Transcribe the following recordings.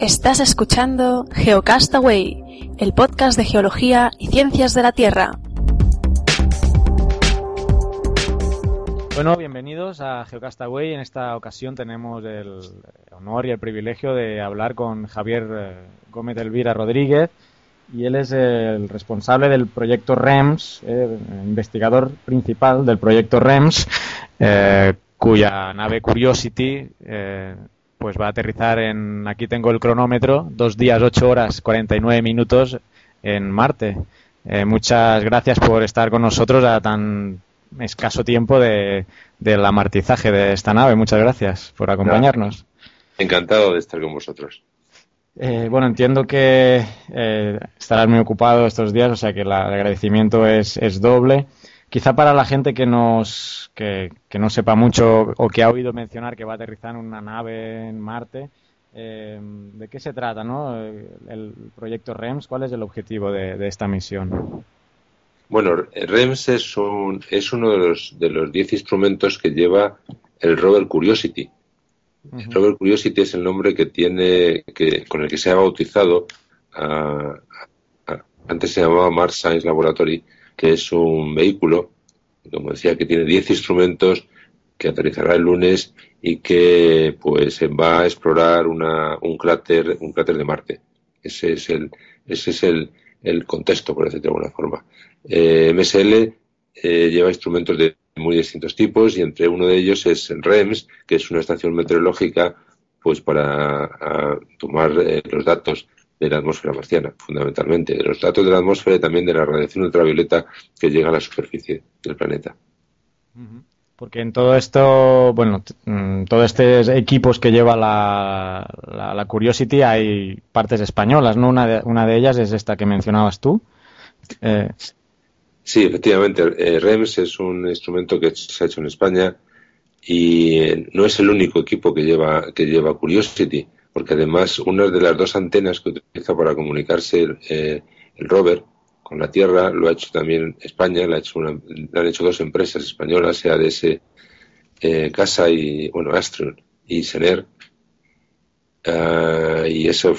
Estás escuchando Geocastaway, el podcast de geología y ciencias de la Tierra. Bueno, bienvenidos a Geocastaway. En esta ocasión tenemos el honor y el privilegio de hablar con Javier eh, Gómez Elvira Rodríguez, y él es el responsable del proyecto REMS, eh, investigador principal del proyecto REMS, eh, cuya nave Curiosity pues va a aterrizar en, aquí tengo el cronómetro, dos días, ocho horas, 49 minutos en Marte. Eh, muchas gracias por estar con nosotros a tan escaso tiempo de, del amartizaje de esta nave. Muchas gracias por acompañarnos. Encantado de estar con vosotros. Eh, bueno, entiendo que eh, estarás muy ocupado estos días, o sea que el agradecimiento es, es doble. Quizá para la gente que, nos, que, no sepa mucho o que ha oído mencionar que va a aterrizar en una nave en Marte, eh, ¿de qué se trata ¿no? el proyecto REMS? ¿Cuál es el objetivo de, esta misión? Bueno, REMS es, un, es uno de los, de los diez instrumentos que lleva el rover Curiosity. El rover Curiosity es el nombre que tiene, que, con el que se ha bautizado, antes se llamaba Mars Science Laboratory, que es un vehículo, como decía, que tiene 10 instrumentos, que aterrizará el lunes y que pues va a explorar una, un cráter, un cráter de Marte. Ese es el, ese es el, el contexto, por decirlo de alguna forma. Eh, MSL eh, lleva instrumentos de muy distintos tipos y entre uno de ellos es REMS, que es una estación meteorológica pues para tomar eh, los datos de la atmósfera marciana, fundamentalmente, de los datos de la atmósfera y también de la radiación ultravioleta que llega a la superficie del planeta. Porque en todo esto, bueno, mm, todos estos equipos que lleva la, la, Curiosity hay partes españolas, ¿no? Una de, una de ellas es esta que mencionabas tú. Eh, sí, efectivamente. Eh, REMS es un instrumento que se ha hecho en España y eh, no es el único equipo que lleva, que lleva Curiosity porque además una de las dos antenas que utiliza para comunicarse el, eh, rover con la Tierra lo ha hecho también España, lo, han hecho dos empresas españolas, ADS eh, Casa y, bueno, Astron y Sener. Ah, y eso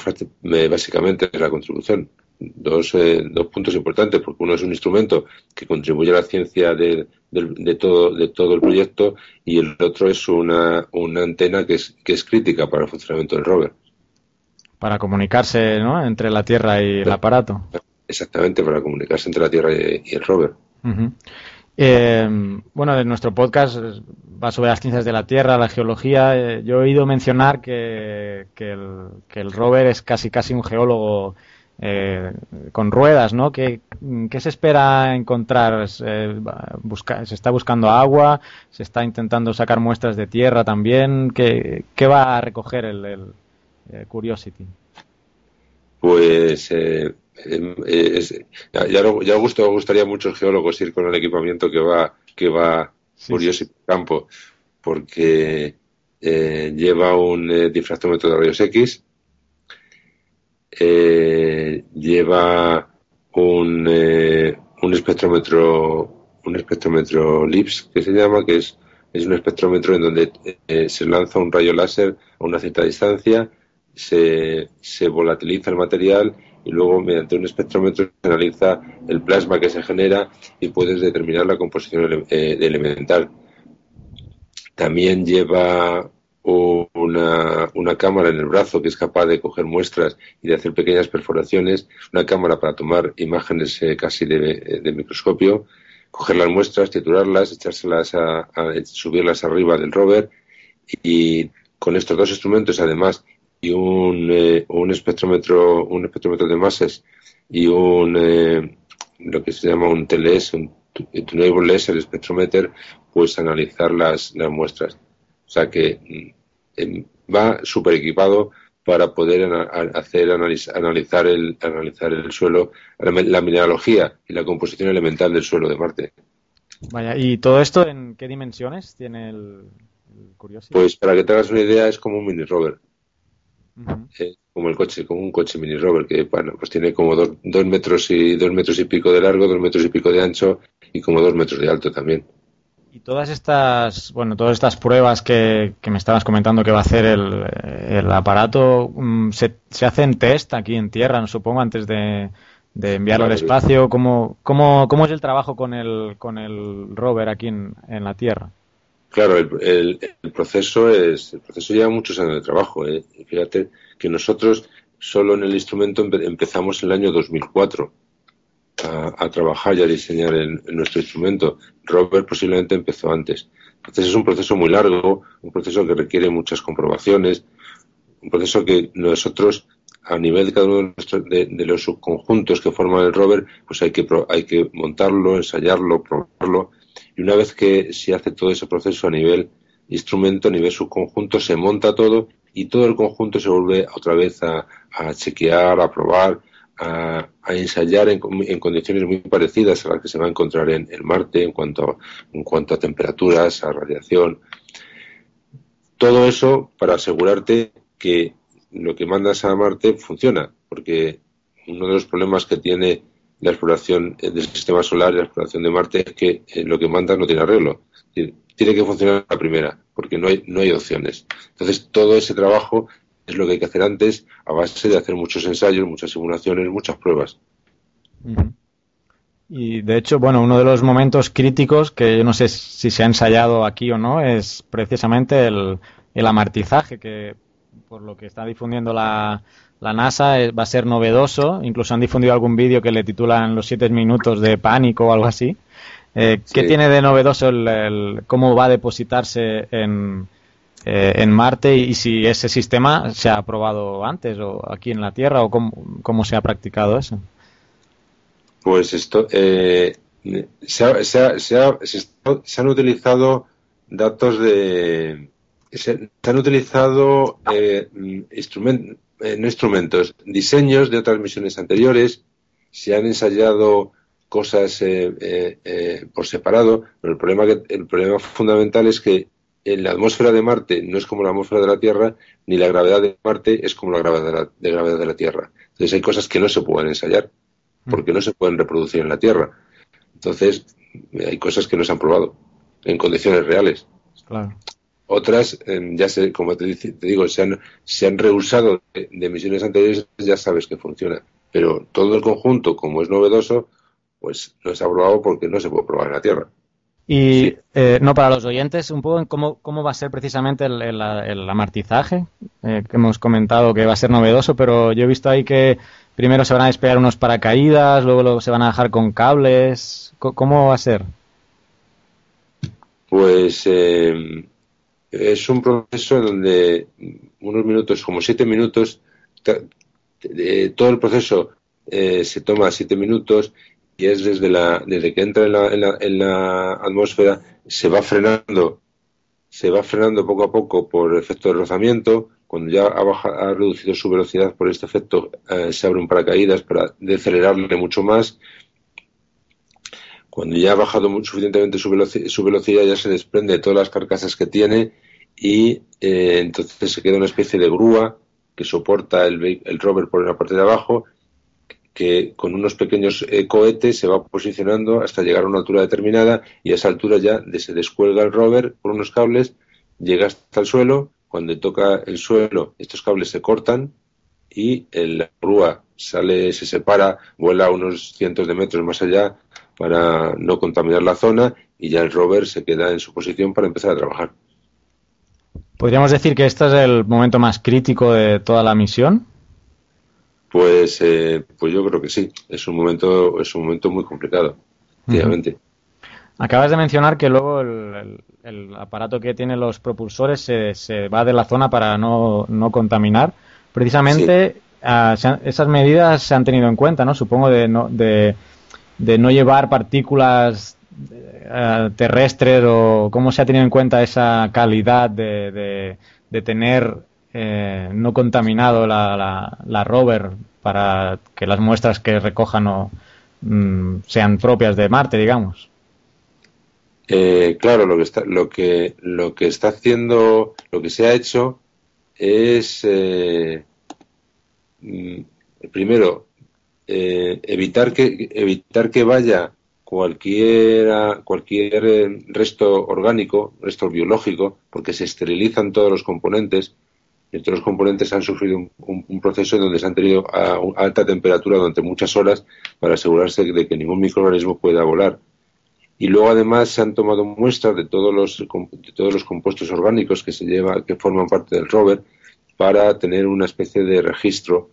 básicamente es la contribución. Dos, eh, dos puntos importantes, porque uno es un instrumento que contribuye a la ciencia de, de, todo, de todo el proyecto y el otro es una, una antena que es, que es crítica para el funcionamiento del rover. Para comunicarse ¿no? entre la Tierra y el aparato. Exactamente, para comunicarse entre la Tierra y, el rover. Eh, bueno, en nuestro podcast va sobre las ciencias de la Tierra, la geología. Eh, yo he oído mencionar que, que, el, que el rover es casi casi un geólogo eh, con ruedas, ¿no? ¿Qué, se espera encontrar? ¿Se, ¿Se está buscando agua? ¿Se está intentando sacar muestras de tierra también? ¿Qué, va a recoger el, eh, Curiosity? Pues eh, em, ya, ya gusto, gustaría a muchos geólogos ir con el equipamiento que va que va Curiosity campo, porque lleva un difractómetro de rayos X, eh, lleva un, eh, un espectrómetro un espectrómetro LIPS que se llama que es, es un espectrómetro en donde eh, se lanza un rayo láser a una cierta distancia se, se volatiliza el material y luego mediante un espectrómetro se analiza el plasma que se genera y puedes determinar la composición eh, elemental. También lleva una, una, cámara en el brazo que es capaz de coger muestras y de hacer pequeñas perforaciones, una cámara para tomar imágenes eh, casi de, microscopio, coger las muestras, titularlas, echárselas a, subirlas arriba del rover y con estos dos instrumentos además y un, eh, un espectrómetro un espectrómetro de masas y un eh, lo que se llama un TLS, un Tunable Laser Spectrometer, pues analizar las, las muestras. O sea que mm, va súper equipado para poder hacer analizar el analizar el suelo, la mineralogía y la composición elemental del suelo de Marte. Vaya, ¿y todo esto en qué dimensiones tiene el, Curiosity? Pues para que te hagas una idea es como un mini rover. como el coche, como un coche mini rover que bueno, pues tiene como dos, dos metros y dos metros y pico de largo, dos metros y pico de ancho y como dos metros de alto también. Y todas estas, bueno, todas estas pruebas que, me estabas comentando que va a hacer el, aparato, mm, se, se, hacen test aquí en tierra, supongo, antes de, enviarlo al espacio. ¿Cómo, cómo, cómo es el trabajo con el, con el rover aquí en, en la Tierra? Claro, el, el, proceso es el proceso lleva muchos años de trabajo. ¿eh? Fíjate que nosotros solo en el instrumento empezamos en el año 2004 a, a trabajar y a diseñar nuestro instrumento. Robert posiblemente empezó antes. Entonces es un proceso muy largo, un proceso que requiere muchas comprobaciones, un proceso que nosotros a nivel de cada uno de, de, los subconjuntos que forman el rover, pues hay que, hay que montarlo, ensayarlo, probarlo y una vez que se hace todo ese proceso a nivel instrumento, a nivel subconjunto, se monta todo y todo el conjunto se vuelve otra vez a, chequear, a probar, a, ensayar en, condiciones muy parecidas a las que se va a encontrar en, el Marte en cuanto, en cuanto a temperaturas, a radiación. Todo eso para asegurarte que lo que mandas a Marte funciona, porque uno de los problemas que tiene la exploración del sistema solar y la exploración de Marte es que eh, lo que mandas no tiene arreglo. Tiene que funcionar la primera, porque no hay, no hay opciones. Entonces, todo ese trabajo es lo que hay que hacer antes a base de hacer muchos ensayos, muchas simulaciones, muchas pruebas. Y de hecho, bueno, uno de los momentos críticos que yo no sé si se ha ensayado aquí o no es precisamente el, el amartizaje, que por lo que está difundiendo la, la NASA va a ser novedoso. Incluso han difundido algún vídeo que le titulan los siete minutos de pánico o algo así. Eh, ¿Qué tiene de novedoso el, cómo va a depositarse en, eh, en Marte y, si ese sistema se ha probado antes o aquí en la Tierra o cómo, se ha practicado eso? Pues esto eh, se, se, han utilizado datos de se, han utilizado instrumentos eh, no instrumentos, diseños de otras misiones anteriores, se han ensayado cosas eh, eh, por separado, pero el problema, que, el problema fundamental es que la atmósfera de Marte no es como la atmósfera de la Tierra, ni la gravedad de Marte es como la gravedad de la, de gravedad de la Tierra. Entonces hay cosas que no se pueden ensayar, porque no se pueden reproducir en la Tierra. Entonces hay cosas que no se han probado en condiciones reales. Claro. Otras, em, ya sé, como te, digo, se han, se han rehusado de, de, misiones anteriores, ya sabes que funciona. Pero todo el conjunto, como es novedoso, pues no se ha probado porque no se puede probar en la Tierra. Y eh, no para los oyentes, un poco cómo, cómo va a ser precisamente el, el, amartizaje, eh, que hemos comentado que va a ser novedoso, pero yo he visto ahí que primero se van a despegar unos paracaídas, luego se van a dejar con cables. ¿Cómo va a ser? Pues eh, es un proceso donde unos minutos, como siete minutos, todo el proceso eh, se toma siete minutos y es desde, la, desde que entra en la, en, la, en la, atmósfera, se va frenando, se va frenando poco a poco por efecto de rozamiento. Cuando ya ha, ha reducido su velocidad por este efecto, eh, se abre un paracaídas para decelerarle mucho más cuando ya ha bajado suficientemente su, velocidad, ya se desprende de todas las carcasas que tiene y eh, entonces se queda una especie de grúa que soporta el, el rover por la parte de abajo que con unos pequeños eh, cohetes se va posicionando hasta llegar a una altura determinada y a esa altura ya se descuelga el rover por unos cables, llega hasta el suelo, cuando toca el suelo estos cables se cortan y la grúa sale, se separa, vuela unos cientos de metros más allá para no contaminar la zona y ya el rover se queda en su posición para empezar a trabajar. ¿Podríamos decir que este es el momento más crítico de toda la misión? Pues, eh, pues yo creo que sí. Es un momento, es un momento muy complicado, obviamente. Acabas de mencionar que luego el, aparato que tiene los propulsores se, va de la zona para no, contaminar. Precisamente ah, esas medidas se han tenido en cuenta, ¿no? Supongo de no, de, de no llevar partículas eh, terrestres o cómo se ha tenido en cuenta esa calidad de, de, tener eh, no contaminado la, la, rover para que las muestras que recojan o, mm, sean propias de Marte, digamos. Eh, claro, lo que está, lo que lo que está haciendo, lo que se ha hecho es mm, primero evitar que evitar que vaya cualquier, cualquier eh, resto orgánico, resto biológico, porque se esterilizan todos los componentes y los componentes han sufrido un, proceso en donde se han tenido a, alta temperatura durante muchas horas para asegurarse de que ningún microorganismo pueda volar. Y luego además se han tomado muestras de todos los, de todos los compuestos orgánicos que se lleva, que forman parte del rover, para tener una especie de registro,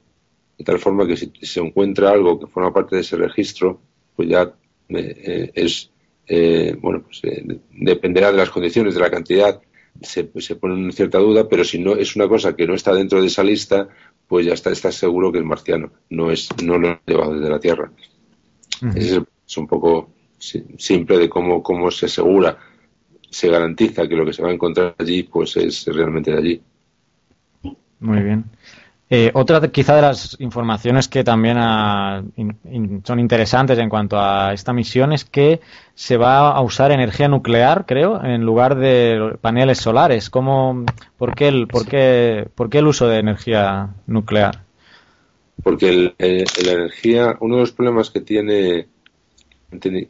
de tal forma que si se encuentra algo que forma parte de ese registro, pues ya eh, eh, es, eh, bueno, pues dependerá de las condiciones, de la cantidad, se, se pone en cierta duda, pero si no es una cosa que no está dentro de esa lista, pues ya está, estás seguro que es marciano, no es no lo ha llevado desde la Tierra. es, es, un poco simple de cómo, cómo se asegura, se garantiza que lo que se va a encontrar allí, pues es realmente de allí. Muy bien. Eh, otra quizá de las informaciones que también ah, son interesantes en cuanto a esta misión es que se va a usar energía nuclear, creo, en lugar de paneles solares. ¿Cómo, por, qué el, por, qué, ¿Por qué el uso de energía nuclear? Porque eh, la energía, uno de los problemas que tiene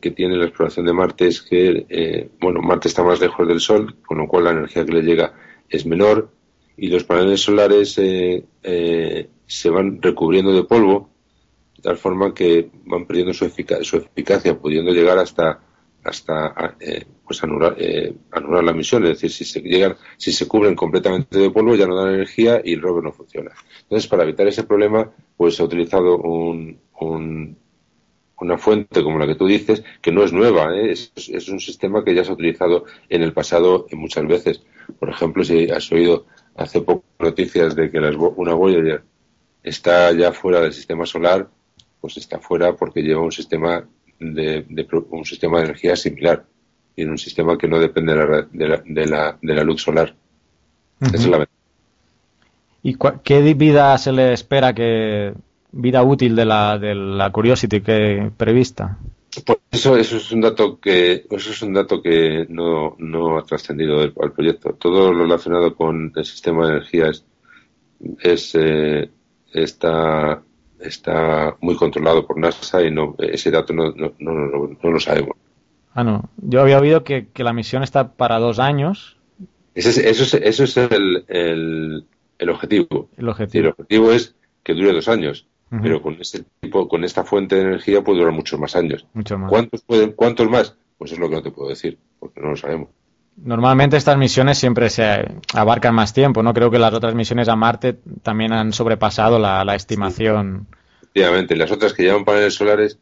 que tiene la exploración de Marte es que, eh, bueno, Marte está más lejos del Sol, con lo cual la energía que le llega es menor y los paneles solares eh, eh, se van recubriendo de polvo de tal forma que van perdiendo su, su eficacia, pudiendo llegar hasta hasta eh, pues anular, anular la misión, es decir, si se llegan, si se cubren completamente de polvo ya no dan energía y el rover no funciona. Entonces, para evitar ese problema, pues se ha utilizado un, una fuente como la que tú dices, que no es nueva, es, es, un sistema que ya se ha utilizado en el pasado muchas veces. Por ejemplo, si has oído hace poco noticias de que una Voyager está ya fuera del sistema solar, pues está fuera porque lleva un sistema de, un sistema de energía similar y en un sistema que no depende de la, de la, de la, luz solar. es la ¿Y qué vida se le espera que vida útil de la, de la Curiosity que prevista? Pues eso, eso es un dato que eso es un dato que no, no ha trascendido al proyecto. Todo lo relacionado con el sistema de energía es, eh, está está muy controlado por NASA y no ese dato no, no, no, no lo sabemos. Ah, no. Yo había oído que, que la misión está para dos años. eso es, eso es el, el, el objetivo. El objetivo. el objetivo es que dure dos años pero con este tipo, con esta fuente de energía puede durar muchos más años. ¿Cuántos pueden, cuántos más? Pues es lo que no te puedo decir, porque no lo sabemos. Normalmente estas misiones siempre se abarcan más tiempo, ¿no? Creo que las otras misiones a Marte también han sobrepasado la, estimación. Efectivamente, las otras que llevan paneles solares,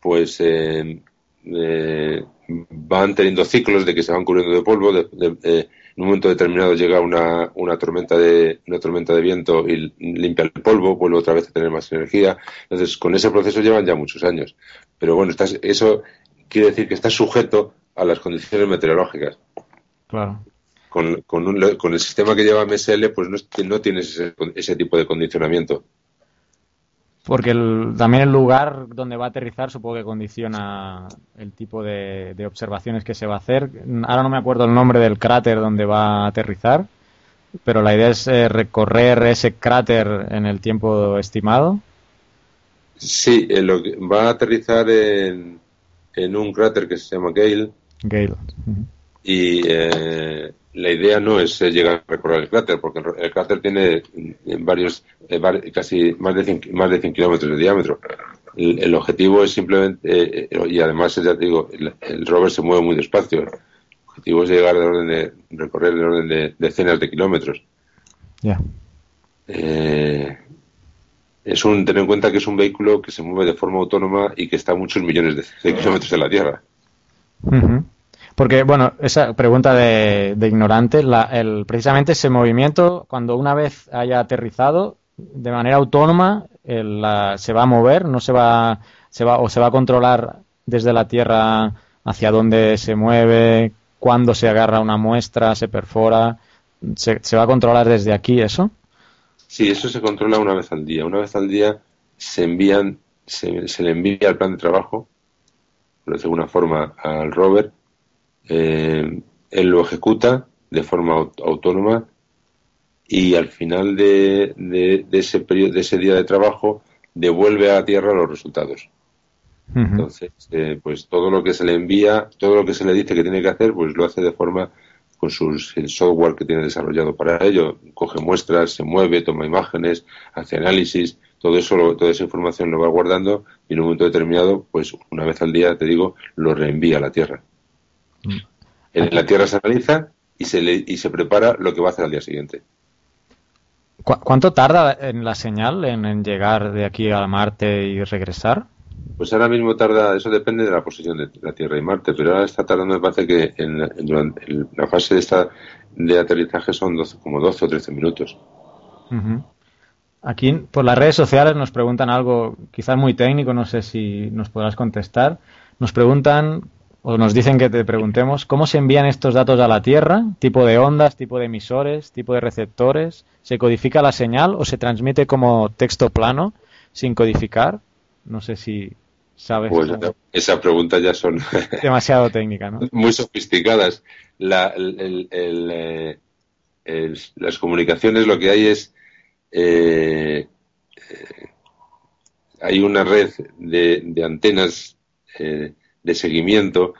pues eh, eh, van teniendo ciclos de que se van cubriendo de polvo, de, en un momento determinado llega una, una, tormenta de, una tormenta de viento y limpia el polvo, vuelve otra vez a tener más energía. Entonces, con ese proceso llevan ya muchos años. Pero bueno, estás, eso quiere decir que está sujeto a las condiciones meteorológicas. Claro. Con, con, un, con el sistema que lleva MSL, pues no, no tienes ese, ese tipo de condicionamiento. Porque también el lugar donde va a aterrizar supongo que condiciona el tipo de, observaciones que se va a hacer. Ahora no me acuerdo el nombre del cráter donde va a aterrizar, pero la idea es eh, recorrer ese cráter en el tiempo estimado. Sí, lo va a aterrizar en, en, un cráter que se llama Gale. Gale. Y eh, la idea no es eh, llegar a recorrer el cráter, porque el cráter tiene eh, varios, eh, casi más de 100, más de 100 kilómetros de diámetro. El, objetivo es simplemente, y además, ya te digo, el, rover se mueve muy despacio. El objetivo es llegar de orden de, recorrer de orden de decenas de kilómetros. Ya. es un, ten en cuenta que es un vehículo que se mueve de forma autónoma y que está a muchos millones de, kilómetros de la Tierra. Porque, bueno, esa pregunta de, ignorante, el, precisamente ese movimiento, cuando una vez haya aterrizado, de manera autónoma, se va a mover, no se va, se va, o se va a controlar desde la Tierra hacia dónde se mueve, cuándo se agarra una muestra, se perfora, se, va a controlar desde aquí eso. Sí, eso se controla una vez al día. Una vez al día se envían, se, se le envía el plan de trabajo, de alguna forma, al rover eh, él lo ejecuta de forma autónoma y al final de, de, ese periodo, de ese día de trabajo devuelve a tierra los resultados. Entonces, eh, pues todo lo que se le envía, todo lo que se le dice que tiene que hacer, pues lo hace de forma con sus, el software que tiene desarrollado para ello, coge muestras, se mueve, toma imágenes, hace análisis, todo eso, toda esa información lo va guardando y en un momento determinado, pues una vez al día, te digo, lo reenvía a la Tierra. En la Tierra se analiza y se, le, y se prepara lo que va a hacer al día siguiente. ¿Cuánto tarda en la señal en, llegar de aquí a Marte y regresar? Pues ahora mismo tarda, eso depende de la posición de la Tierra y Marte, pero ahora está tardando, me parece que en, la fase de esta de aterrizaje son como 12 o 13 minutos. Aquí por las redes sociales nos preguntan algo quizás muy técnico, no sé si nos podrás contestar. Nos preguntan o nos dicen que te preguntemos cómo se envían estos datos a la Tierra, tipo de ondas, tipo de emisores, tipo de receptores, ¿se codifica la señal o se transmite como texto plano sin codificar? No sé si sabes. Pues esa pregunta ya son demasiado técnica, ¿no? Muy sofisticadas. Eh, las comunicaciones lo que hay es eh, eh, hay una red de, antenas de seguimiento.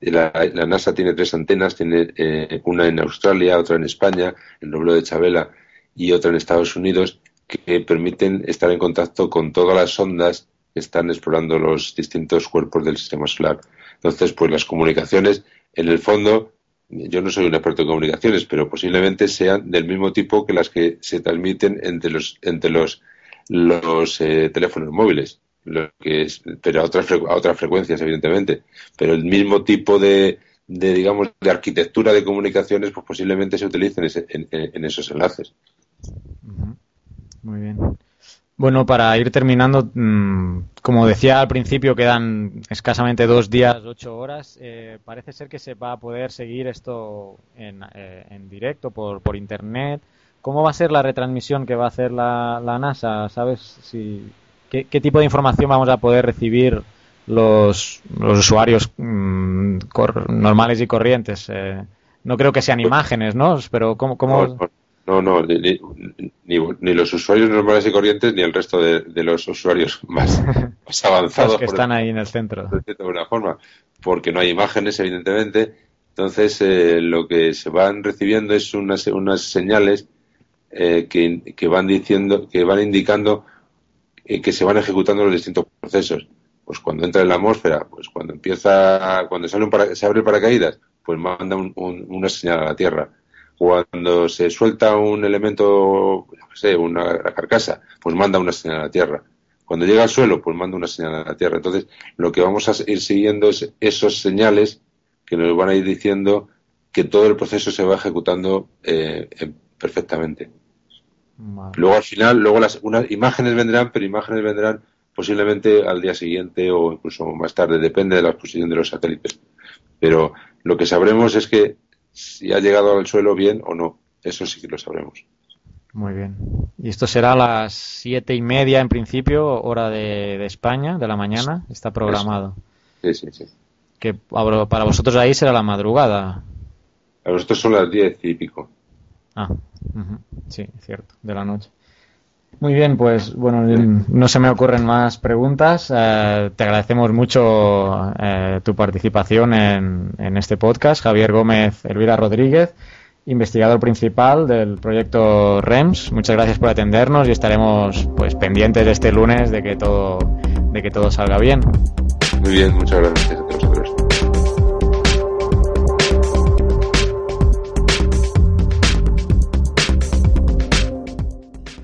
la, NASA tiene tres antenas, tiene eh, una en Australia, otra en España, en Roblo de Chabela y otra en Estados Unidos, que permiten estar en contacto con todas las ondas que están explorando los distintos cuerpos del sistema solar. Entonces, pues las comunicaciones, en el fondo, yo no soy un experto en comunicaciones, pero posiblemente sean del mismo tipo que las que se transmiten entre los, entre los, los eh, teléfonos móviles lo que es, pero a otras, a otras frecuencias, evidentemente. Pero el mismo tipo de, de, digamos, de arquitectura de comunicaciones, pues posiblemente se utilicen en, esos enlaces. Muy bien. Bueno, para ir terminando, mm, como decía al principio, quedan escasamente dos días, ocho horas. Eh, parece ser que se va a poder seguir esto en, eh, en directo por, por Internet. ¿Cómo va a ser la retransmisión que va a hacer la, la NASA? ¿Sabes si ¿Qué, tipo de información vamos a poder recibir los, los usuarios mm, normales y corrientes? Eh, no creo que sean imágenes, ¿no? Pero ¿cómo...? No, no, ni, ni, los usuarios normales y corrientes ni el resto de, los usuarios más, avanzados. que están ahí en el centro. De alguna forma, porque no hay imágenes, evidentemente. Entonces, eh, lo que se van recibiendo es unas, unas señales eh, que, que van diciendo, que van indicando que se van ejecutando los distintos procesos. Pues cuando entra en la atmósfera, pues cuando empieza, cuando sale un se abre el paracaídas, pues manda una señal a la Tierra. Cuando se suelta un elemento, no sé, una carcasa, pues manda una señal a la Tierra. Cuando llega al suelo, pues manda una señal a la Tierra. Entonces, lo que vamos a ir siguiendo es esos señales que nos van a ir diciendo que todo el proceso se va ejecutando eh, perfectamente. Luego al final, luego las unas imágenes vendrán, pero imágenes vendrán posiblemente al día siguiente o incluso más tarde, depende de la posición de los satélites. Pero lo que sabremos es que si ha llegado al suelo bien o no, eso sí que lo sabremos. Muy bien. Y esto será a las siete y media en principio, hora de, España, de la mañana, está programado. Sí, sí, sí. Que para vosotros ahí será la madrugada. Para nosotros son las diez y pico. Ah, sí, cierto, de la noche. Muy bien, pues bueno, no se me ocurren más preguntas. Eh, te agradecemos mucho eh, tu participación en, en, este podcast. Javier Gómez Elvira Rodríguez, investigador principal del proyecto REMS. Muchas gracias por atendernos y estaremos pues pendientes este lunes de que todo, de que todo salga bien. Muy bien, muchas gracias